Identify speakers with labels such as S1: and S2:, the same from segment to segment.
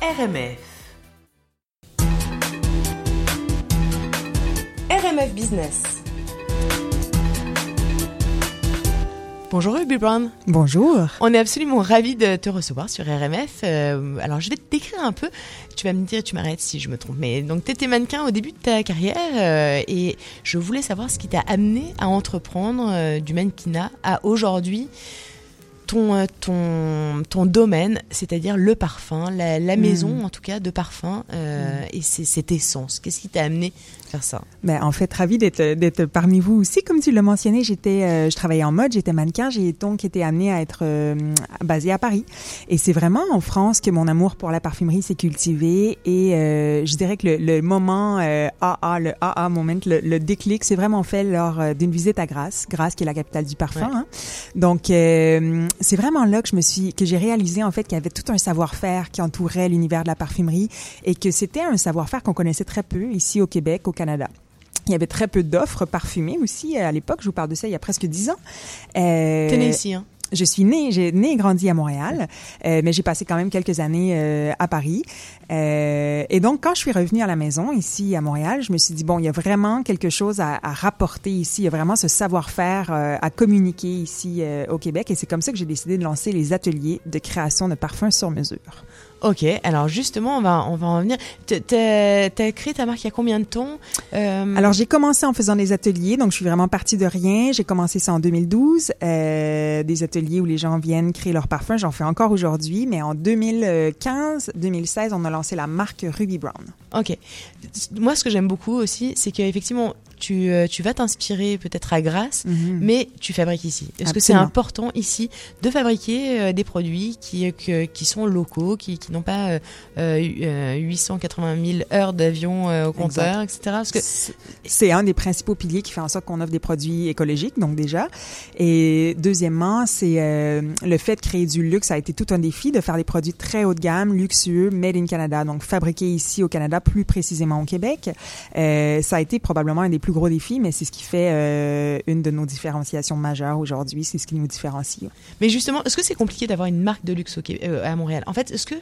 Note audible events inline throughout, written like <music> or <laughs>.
S1: RMF. RMF Business. Bonjour Ruby Brown.
S2: Bonjour.
S1: On est absolument ravis de te recevoir sur RMF. Euh, alors je vais te décrire un peu. Tu vas me dire, tu m'arrêtes si je me trompe. Mais donc tu étais mannequin au début de ta carrière euh, et je voulais savoir ce qui t'a amené à entreprendre euh, du mannequinat à aujourd'hui ton, euh, ton, ton domaine, c'est-à-dire le parfum, la, la maison en tout cas de parfum euh, et c'est cette essence. Qu'est-ce qui t'a amené à faire ça?
S2: Ben, en fait, ravi d'être d'être parmi vous aussi. Comme tu l'as mentionné, j'étais, euh, je travaillais en mode, j'étais mannequin, j'ai donc été amenée à être euh, basée à Paris. Et c'est vraiment en France que mon amour pour la parfumerie s'est cultivé. Et je dirais que le, le moment AA, le AA moment, le, le déclic, c'est vraiment fait lors d'une visite à Grasse, Grasse qui est la capitale du parfum.
S1: Ouais.
S2: hein. Donc c'est vraiment là que je me suis, que j'ai réalisé en fait qu'il y avait tout un savoir-faire qui entourait l'univers de la parfumerie et que c'était un savoir-faire qu'on connaissait très peu ici au Québec, au Canada. Il y avait très peu d'offres parfumées aussi à l'époque. Je vous parle de ça il y a presque dix ans. Euh,
S1: ici, hein
S2: je suis née, j'ai né et grandi à Montréal, euh, mais j'ai passé quand même quelques années euh, à Paris. Euh, et donc, quand je suis revenue à la maison ici à Montréal, je me suis dit bon, il y a vraiment quelque chose à, à rapporter ici. Il y a vraiment ce savoir-faire euh, à communiquer ici euh, au Québec. Et c'est comme ça que j'ai décidé de lancer les ateliers de création de parfums sur mesure.
S1: Ok, alors justement, on va, on va en venir. T'as créé ta marque il y a combien de temps? Euh,
S2: Alors, j'ai commencé en faisant des ateliers, donc je suis vraiment partie de rien. J'ai commencé ça en 2012, euh, des ateliers où les gens viennent créer leur parfum. J'en fais encore aujourd'hui, mais en 2015, 2016, on a lancé la marque Ruby Brown.
S1: Ok. Moi, ce que j'aime beaucoup aussi, c'est qu'effectivement, tu, euh, tu vas t'inspirer peut-être à Grasse, mais tu fabriques ici. Est-ce que c'est important ici de fabriquer euh, des produits qui, euh, que- qui sont locaux, qui, qui n'ont pas euh, euh, 880 000 heures d'avion au compteur, etc. Que
S2: C'est- C'est un des principaux piliers qui fait en sorte qu'on offre des produits écologiques, donc déjà. Et deuxièmement, c'est euh, le fait de créer du luxe. Ça a été tout un défi de faire des produits très haut de gamme, luxueux, made in Canada, donc fabriqués ici au Canada, plus précisément au Québec. Euh, ça a été probablement un des plus gros défis, mais c'est ce qui fait euh, une de nos différenciations majeures aujourd'hui. C'est ce qui nous différencie.
S1: Mais justement, est-ce que c'est compliqué d'avoir une marque de luxe euh, à Montréal? En fait, est-ce que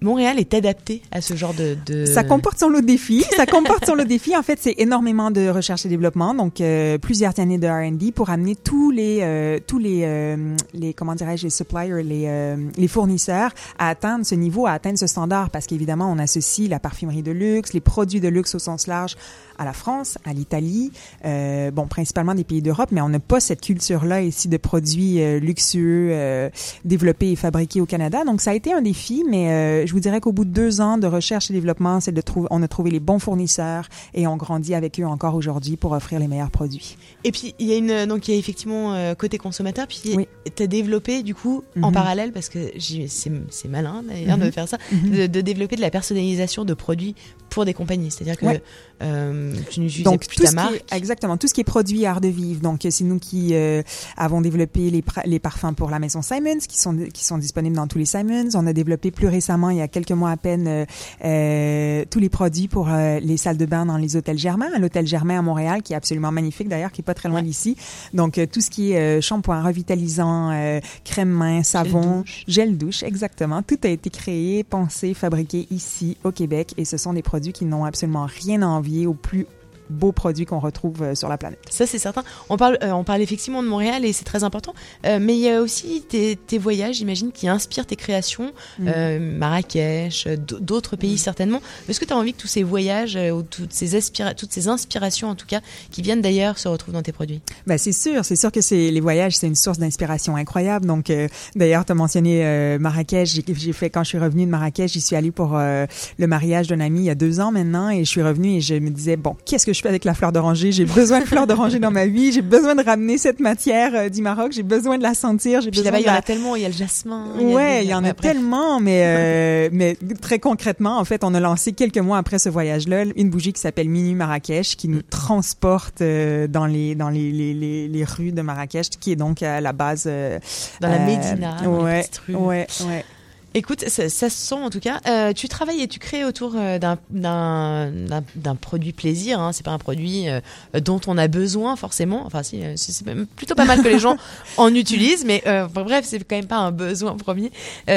S1: Montréal est adapté à ce genre de...
S2: Ça comporte son lot de défis. Ça comporte son lot de défis. En fait, c'est énormément de recherche et développement, donc euh, plusieurs années de R&D pour amener tous les euh, tous les euh, les comment dirais-je les suppliers, les les fournisseurs à atteindre ce niveau, à atteindre ce standard, parce qu'évidemment, on associe la parfumerie de luxe, les produits de luxe au sens large à la France, à l'Italie, bon, principalement des pays d'Europe, mais on n'a pas cette culture-là ici de produits luxueux développés et fabriqués au Canada. Donc, ça a été un défi, mais je vous dirais qu'au bout de deux ans de recherche et développement, c'est de trouver, on a trouvé les bons fournisseurs et on grandit avec eux encore aujourd'hui pour offrir les meilleurs produits.
S1: Et puis il y a une donc il y a effectivement euh, côté consommateur puis
S2: Oui.
S1: tu as développé du coup en
S2: Mhm.
S1: parallèle parce que c'est malin d'ailleurs de
S2: Mhm.
S1: faire ça
S2: Mhm.
S1: de, de développer de la personnalisation de produits pour des compagnies, c'est-à-dire que
S2: Ouais.
S1: euh, tu n'utilises plus
S2: tout
S1: ta
S2: ce
S1: marque.
S2: qui exactement, tout ce qui est produit art de vivre. Donc, c'est nous qui euh, avons développé les, les parfums pour la maison Simons, qui sont, qui sont disponibles dans tous les Simons. On a développé plus récemment, il y a quelques mois à peine, euh, euh, tous les produits pour euh, les salles de bain dans les hôtels Germain. L'hôtel Germain à Montréal, qui est absolument magnifique d'ailleurs, qui est pas très loin
S1: Ouais.
S2: d'ici. Donc, euh, tout ce qui est euh, shampoing revitalisant, euh, crème main, savon,
S1: douche.
S2: gel douche, exactement. Tout a été créé, pensé, fabriqué ici au Québec et ce sont des produits qui n'ont absolument rien à envier aux plus beaux produits qu'on retrouve euh, sur la planète.
S1: Ça c'est certain. On parle euh, on parle effectivement de Montréal et c'est très important. Euh, mais il y a aussi tes, tes voyages, j'imagine, qui inspirent tes créations.
S2: Mm.
S1: Marrakech, d'autres pays certainement. Est-ce que tu as envie que tous ces voyages ou toutes ces, toutes ces inspirations en tout cas qui viennent d'ailleurs se retrouvent dans tes produits?
S2: Ben c'est sûr, c'est sûr que c'est les voyages, c'est une source d'inspiration incroyable. Donc euh, d'ailleurs, tu as mentionné euh, Marrakech. J'ai, j'ai fait quand je suis revenue de Marrakech, j'y suis allée pour euh, le mariage d'un ami il y a deux ans maintenant, et je suis revenue et je me disais bon, qu'est-ce que je fais avec la fleur d'oranger J'ai besoin de fleur d'oranger dans ma vie. J'ai besoin de ramener cette matière euh, du Maroc. J'ai besoin de la sentir. J'ai besoin
S1: là-bas, il y en a tellement, il y a le jasmin.
S2: Ouais, il y en a tellement, mais euh, mais très concrètement, en fait, on a lancé quelques mois après ce voyage-là une bougie qui s'appelle Mini Marrakech, qui nous transporte euh, dans les dans les, les, les, les rues de Marrakech, qui est donc à la base euh,
S1: Dans la Médina, dans les
S2: ouais,
S1: petites rues.
S2: ouais, ouais.
S1: Écoute, ça, ça, se sent en tout cas. Euh, tu travailles et tu crées autour euh, d'un produit plaisir. Hein. C'est pas un produit euh, dont on a besoin forcément. Enfin, si, c'est plutôt pas mal que les gens <laughs> en utilisent, mais euh, bref, c'est quand même pas un besoin premier.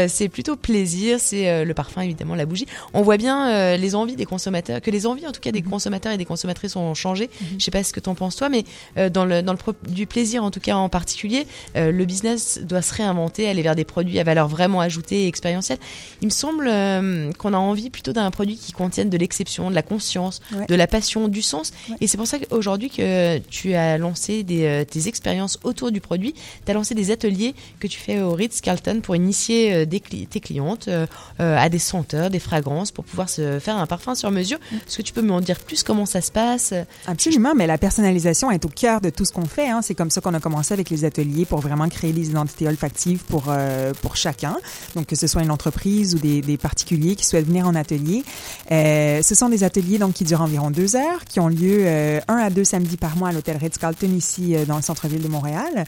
S1: c'est plutôt plaisir. C'est le parfum évidemment, la bougie. On voit bien les envies des consommateurs, que les envies en tout cas des mm-hmm. consommateurs et des consommatrices ont changé. Mm -hmm. Je sais pas ce que t'en penses toi, mais dans le dans le du plaisir en tout cas en particulier, le business doit se réinventer, aller vers des produits à valeur vraiment ajoutée et il me semble euh, qu'on a envie plutôt d'un produit qui contienne de l'exception, de la conscience, ouais. de la passion, du sens. Ouais. Et c'est pour ça qu'aujourd'hui que tu as lancé des, euh, tes expériences autour du produit. Tu as lancé des ateliers que tu fais au Ritz-Carlton pour initier euh, des cli tes clientes à des senteurs, des fragrances, pour pouvoir se faire un parfum sur mesure. Mm. Est-ce que tu peux m'en dire plus comment ça se passe?
S2: Absolument, mais la personnalisation est au cœur de tout ce qu'on fait. Hein. C'est comme ça qu'on a commencé avec les ateliers pour vraiment créer des identités olfactives pour, euh, pour chacun. Donc, que ce soit une entreprise ou des, des particuliers qui souhaitent venir en atelier. Euh, ce sont des ateliers donc qui durent environ deux heures, qui ont lieu euh, un à deux samedis par mois à l'hôtel Ritz-Carlton ici euh, dans le centre-ville de Montréal.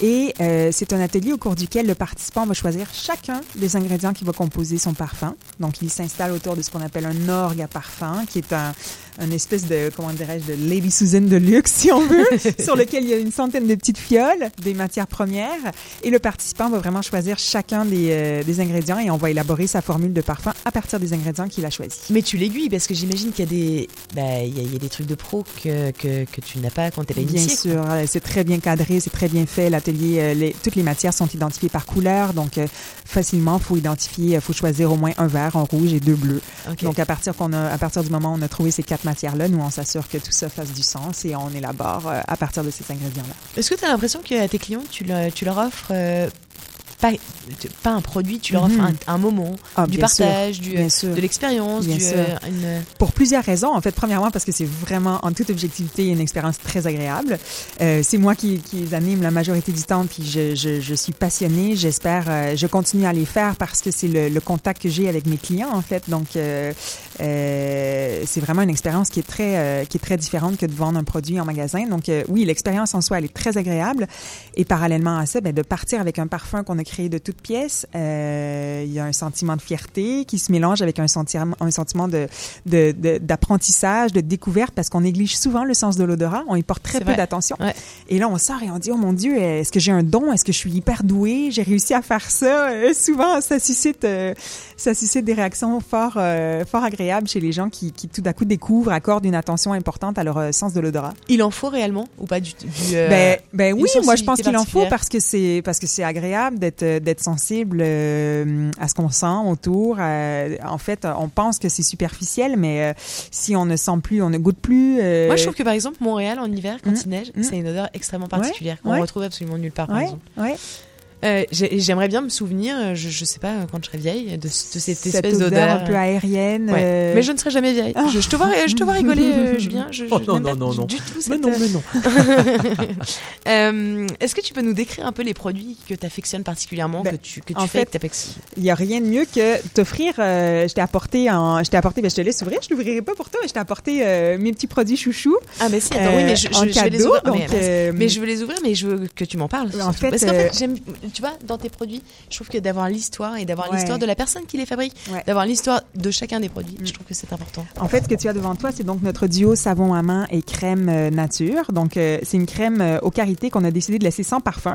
S2: Et c'est un atelier au cours duquel le participant va choisir chacun des ingrédients qui va composer son parfum. Donc, il s'installe autour de ce qu'on appelle un orgue à parfum, qui est un, un espèce de, comment dirais-je, de Lady Susan de luxe, si on veut, <laughs> sur lequel il y a une centaine de petites fioles, des matières premières. Et le participant va vraiment choisir chacun des, euh, des ingrédients et on va élaborer sa formule de parfum à partir des ingrédients qu'il a choisis.
S1: Mais tu l'aiguilles parce que j'imagine qu'il y a des, bah, il y a, il y a des trucs de pro que, que, que tu n'as pas quand tu es
S2: Bien
S1: initié.
S2: sûr, euh, c'est très bien cadré, c'est très bien fait. L'atelier, euh, les, toutes les matières sont identifiées par couleur, donc euh, facilement, faut identifier, faut choisir au moins un vert, un rouge et deux bleus.
S1: Okay.
S2: Donc à partir qu'on a, à partir du moment où on a trouvé ces quatre matières-là, nous on s'assure que tout ça fasse du sens et on élabore à partir de ces ingrédients-là.
S1: Est-ce que tu as l'impression que tes clients, tu, le, tu leur offres euh, pas, pas un produit, tu leur offres
S2: Mhm.
S1: un, un moment,
S2: Ah,
S1: du
S2: bien
S1: partage,
S2: sûr,
S1: du,
S2: bien
S1: de l'expérience,
S2: Bien
S1: euh, une...
S2: Pour plusieurs raisons. En fait, premièrement, parce que c'est vraiment, en toute objectivité, une expérience très agréable. Euh, c'est moi qui, qui les anime la majorité du temps, puis je, je, je suis passionnée. J'espère, euh, je continue à les faire parce que c'est le, le contact que j'ai avec mes clients, en fait. Donc, euh, euh, c'est vraiment une expérience qui est très, euh, qui est très différente que de vendre un produit en magasin. Donc, euh, oui, l'expérience en soi, elle est très agréable. Et parallèlement à ça, ben, de partir avec un parfum qu'on a créé de toutes pièces, euh, il y a un sentiment de fierté qui se mélange avec un sentiment, un sentiment de, de, de- d'apprentissage, de, découverte, parce qu'on néglige souvent le sens de l'odorat. On y porte très peu d'attention.
S1: Ouais.
S2: Et là, on sort et on dit, oh mon Dieu, est-ce que j'ai un don? Est-ce que je suis hyper douée? J'ai réussi à faire ça. Euh, souvent, ça suscite, euh, ça suscite des réactions fort, fort agréables chez les gens qui, qui tout d'un coup découvrent, accordent une attention importante à leur sens de l'odorat.
S1: Il en faut réellement ou pas du, du
S2: Ben, ben oui, moi je pense qu'il en faut
S1: particulière?
S2: parce que c'est parce que c'est agréable d'être euh, d'être sensible euh, à ce qu'on sent autour. En fait, on pense que c'est superficiel, mais euh, si on ne sent plus, on ne goûte plus. euh,
S1: Moi, je trouve que par exemple, Montréal en hiver, quand
S2: Mm.
S1: il neige,
S2: Mm.
S1: c'est une odeur extrêmement particulière qu'on
S2: ouais.
S1: retrouve absolument nulle part, par
S2: ouais,
S1: exemple. Euh, j'ai- J'aimerais bien me souvenir, euh, je, je sais pas, euh, quand je serai vieille, de, de cette
S2: Cette
S1: espèce
S2: odeur
S1: d'odeur.
S2: un peu aérienne.
S1: Ouais.
S2: euh,
S1: Mais je ne serai jamais vieille.
S2: Ah.
S1: Je, je te vois, je te vois rigoler, euh, <laughs> Julien. Je, je
S3: Oh, non, non, non,
S1: du,
S3: non.
S1: du tout
S3: Mais
S1: cette,
S3: non, mais non. <laughs>
S1: Euh, Est-ce que tu peux nous décrire un peu les produits que tu affectionnes particulièrement,
S2: Ben,
S1: que tu, que tu
S2: en
S1: fais,
S2: fait, Il n'y a rien de mieux que t'offrir. Euh, je t'ai apporté, en, je t'ai apporté. Ben, je te laisse ouvrir. Je l'ouvrirai pas pour toi, mais je t'ai apporté euh, mes petits produits chouchous.
S1: Ah, mais si, attends,
S2: euh,
S1: oui, mais je, je-
S2: en
S1: je vais les
S2: cadeau.
S1: ouvrir.
S2: donc,
S1: mais, mais-
S2: euh,
S1: mais je veux les ouvrir, mais je veux que tu m'en parles.
S2: En fait,
S1: Parce qu'en fait, j'aime, tu vois, dans tes produits, je trouve que d'avoir l'histoire et d'avoir
S2: Ouais.
S1: l'histoire de la personne qui les fabrique,
S2: Ouais.
S1: d'avoir l'histoire de chacun des produits,
S2: Mm.
S1: je trouve que c'est important.
S2: En fait, ce que tu as devant toi, c'est donc notre duo savon à main et crème euh, nature. Donc, euh, c'est une crème euh, au karité qu'on a décidé de laisser sans parfum.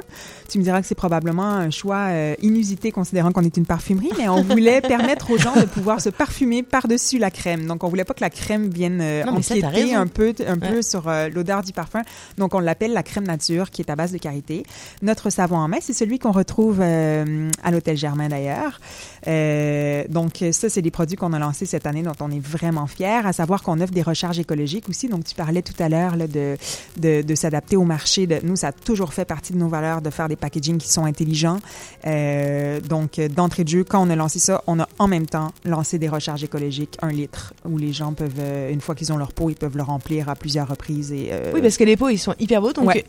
S2: Tu me diras que c'est probablement un choix euh, inusité considérant qu'on est une parfumerie, mais on voulait <laughs> permettre aux gens de pouvoir se parfumer par-dessus la crème. Donc, on voulait pas que la crème vienne
S1: Non, ça,
S2: empiéter
S1: raison.
S2: un peu, un peu
S1: Ouais.
S2: sur l'odeur du parfum. Donc, on l'appelle la crème nature, qui est à base de karité. Notre savon en main, c'est celui qu'on retrouve euh, à l'hôtel Germain d'ailleurs. Euh, donc ça, c'est des produits qu'on a lancés cette année dont on est vraiment fiers, à savoir qu'on offre des recharges écologiques aussi. Donc tu parlais tout à l'heure là, de, de, de s'adapter au marché. De, nous, ça a toujours fait partie de nos valeurs de faire des packaging qui sont intelligents. Euh, donc d'entrée de jeu, quand on a lancé ça, on a en même temps lancé des recharges écologiques, un litre, où les gens peuvent, euh, une fois qu'ils ont leur pot, ils peuvent le remplir à plusieurs reprises. Et, euh,
S1: Oui, parce que les pots, ils sont hyper beaux, donc
S2: Ouais.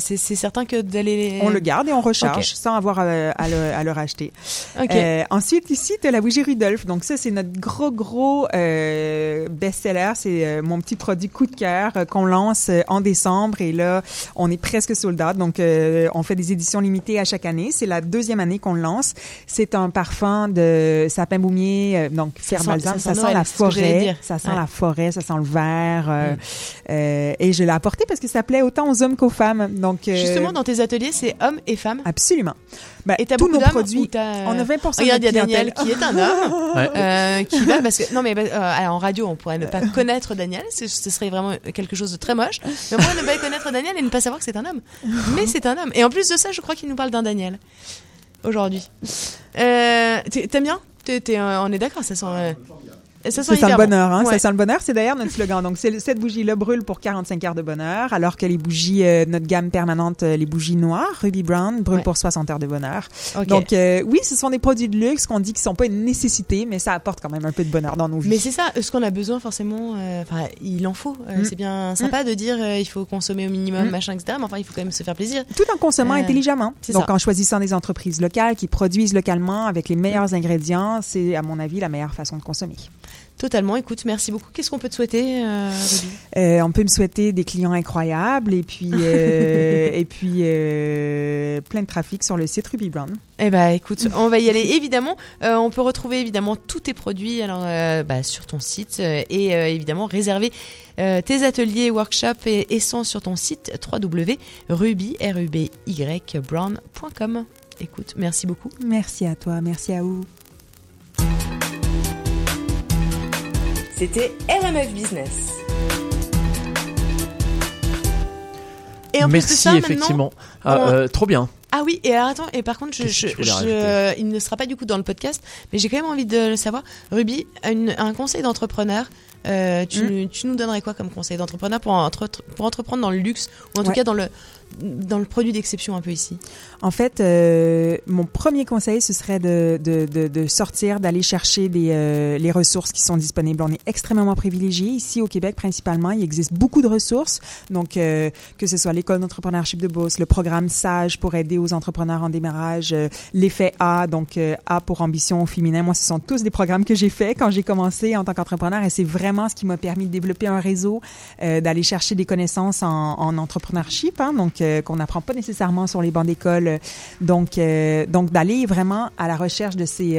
S1: c'est c'est certain que d'aller les...
S2: on le garde et on recharge sans avoir à, à le, à le racheter.
S1: Ok.
S2: Euh, ensuite, ici, tu as la bougie Rudolph. Donc ça, c'est notre gros, gros euh, best-seller. C'est euh, mon petit produit coup de cœur qu'on lance en décembre. Et là, on est presque sold out. Donc, on fait des éditions limitées à chaque année. C'est la deuxième année qu'on le lance. C'est un parfum de sapin baumier, euh, donc balsam.
S1: ça sent
S2: la forêt. Ça sent la forêt, ça sent le vert. euh,
S1: Mm.
S2: et je l'ai apporté parce que ça plaît autant aux hommes qu'aux femmes. Donc,
S1: Justement, dans tes ateliers, c'est hommes et femmes?
S2: Absolument. Ben,
S1: Et t'as
S2: tous
S1: beaucoup
S2: nos produits.
S1: t'as-
S2: On a 20 de
S1: Regarde, il y a Daniel qui est un homme. <laughs>
S3: Ouais.
S1: Euh, qui va parce que non mais euh, alors, en radio on pourrait ne pas connaître Daniel. Ce serait vraiment quelque chose de très moche. Mais on pourrait ne pas connaître Daniel et ne pas savoir que c'est un homme. Mais c'est un homme. Et en plus de ça je crois qu'il nous parle d'un Daniel. Aujourd'hui. Euh, t'es- t'aimes bien? Euh, on est d'accord ça sent euh, ça sent
S2: Ça sent
S1: hyper
S2: le
S1: bon.
S2: bonheur, hein?
S1: Ouais.
S2: Ça sent le bonheur, c'est d'ailleurs notre slogan. Donc, cette bougie-là brûle pour 45 heures de bonheur, alors que les bougies, euh, notre gamme permanente, euh, les bougies noires, Ruby Brown, brûlent
S1: Ouais.
S2: pour 60 heures de bonheur. Donc, euh, oui, ce sont des produits de luxe qu'on dit qu'ils sont pas une nécessité, mais ça apporte quand même un peu de bonheur dans nos vies.
S1: mais c'est ça, ce qu'on a besoin forcément, euh, enfin il en faut. Euh,
S2: Mm.
S1: C'est bien sympa de dire euh, il faut consommer au minimum,
S2: Mm.
S1: machin, etc. Mais enfin il faut quand même se faire plaisir.
S2: Tout en consommant
S1: Euh,
S2: intelligemment. Donc,
S1: ça.
S2: en choisissant des entreprises locales qui produisent localement avec les meilleurs ingrédients, c'est, à mon avis, la meilleure façon de consommer.
S1: Totalement. Écoute, merci beaucoup. Qu'est-ce qu'on peut te souhaiter, euh, Ruby?
S2: Euh, on peut me souhaiter des clients incroyables et puis, euh, <laughs> et puis plein de trafic sur le site Ruby Brown.
S1: Eh ben, écoute, on va y aller évidemment. On peut retrouver évidemment tous tes produits alors bah, sur ton site et évidemment réserver tes ateliers, workshops et essences sur ton site www.ruby.brown.com. Écoute, merci beaucoup.
S2: Merci à toi, merci à vous.
S1: C'était RMF Business. Et en plus de
S3: Merci
S1: ça, maintenant,
S3: effectivement. Ah,
S1: on-
S3: euh, trop bien.
S1: Ah oui, et alors attends, et par contre, je, je, je-
S3: rajouter
S1: il ne sera pas du coup dans le podcast, mais j'ai quand même envie de le savoir. Ruby, une- un conseil d'entrepreneur, euh, tu, tu nous donnerais quoi comme conseil d'entrepreneur pour, entre- pour entreprendre dans le luxe, ou en tout
S2: Ouais.
S1: cas dans le, dans le produit d'exception un peu ici?
S2: En fait, euh, mon premier conseil, ce serait de, de, de, de sortir, d'aller chercher des, euh, les ressources qui sont disponibles. On est extrêmement privilégiés. Ici, au Québec, principalement, il existe beaucoup de ressources. Donc, euh, que ce soit l'école d'entrepreneurship de Beauce, le programme SAGE pour aider aux entrepreneurs en démarrage, euh, l'effet A, donc euh, A pour ambition au féminin. Moi, ce sont tous des programmes que j'ai faits quand j'ai commencé en tant qu'entrepreneur et c'est vraiment ce qui m'a permis de développer un réseau, euh, d'aller chercher des connaissances en, en entrepreneurship, hein, donc euh, qu'on n'apprend pas nécessairement sur les bancs d'école. Donc, euh, donc d'aller vraiment à la recherche de ces,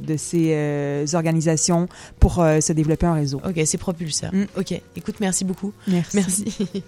S2: de ces organisations pour se développer un réseau.
S1: Ok, c'est propulseur.
S2: Mm.
S1: Ok, écoute, merci beaucoup.
S2: Merci.
S1: Merci. <laughs>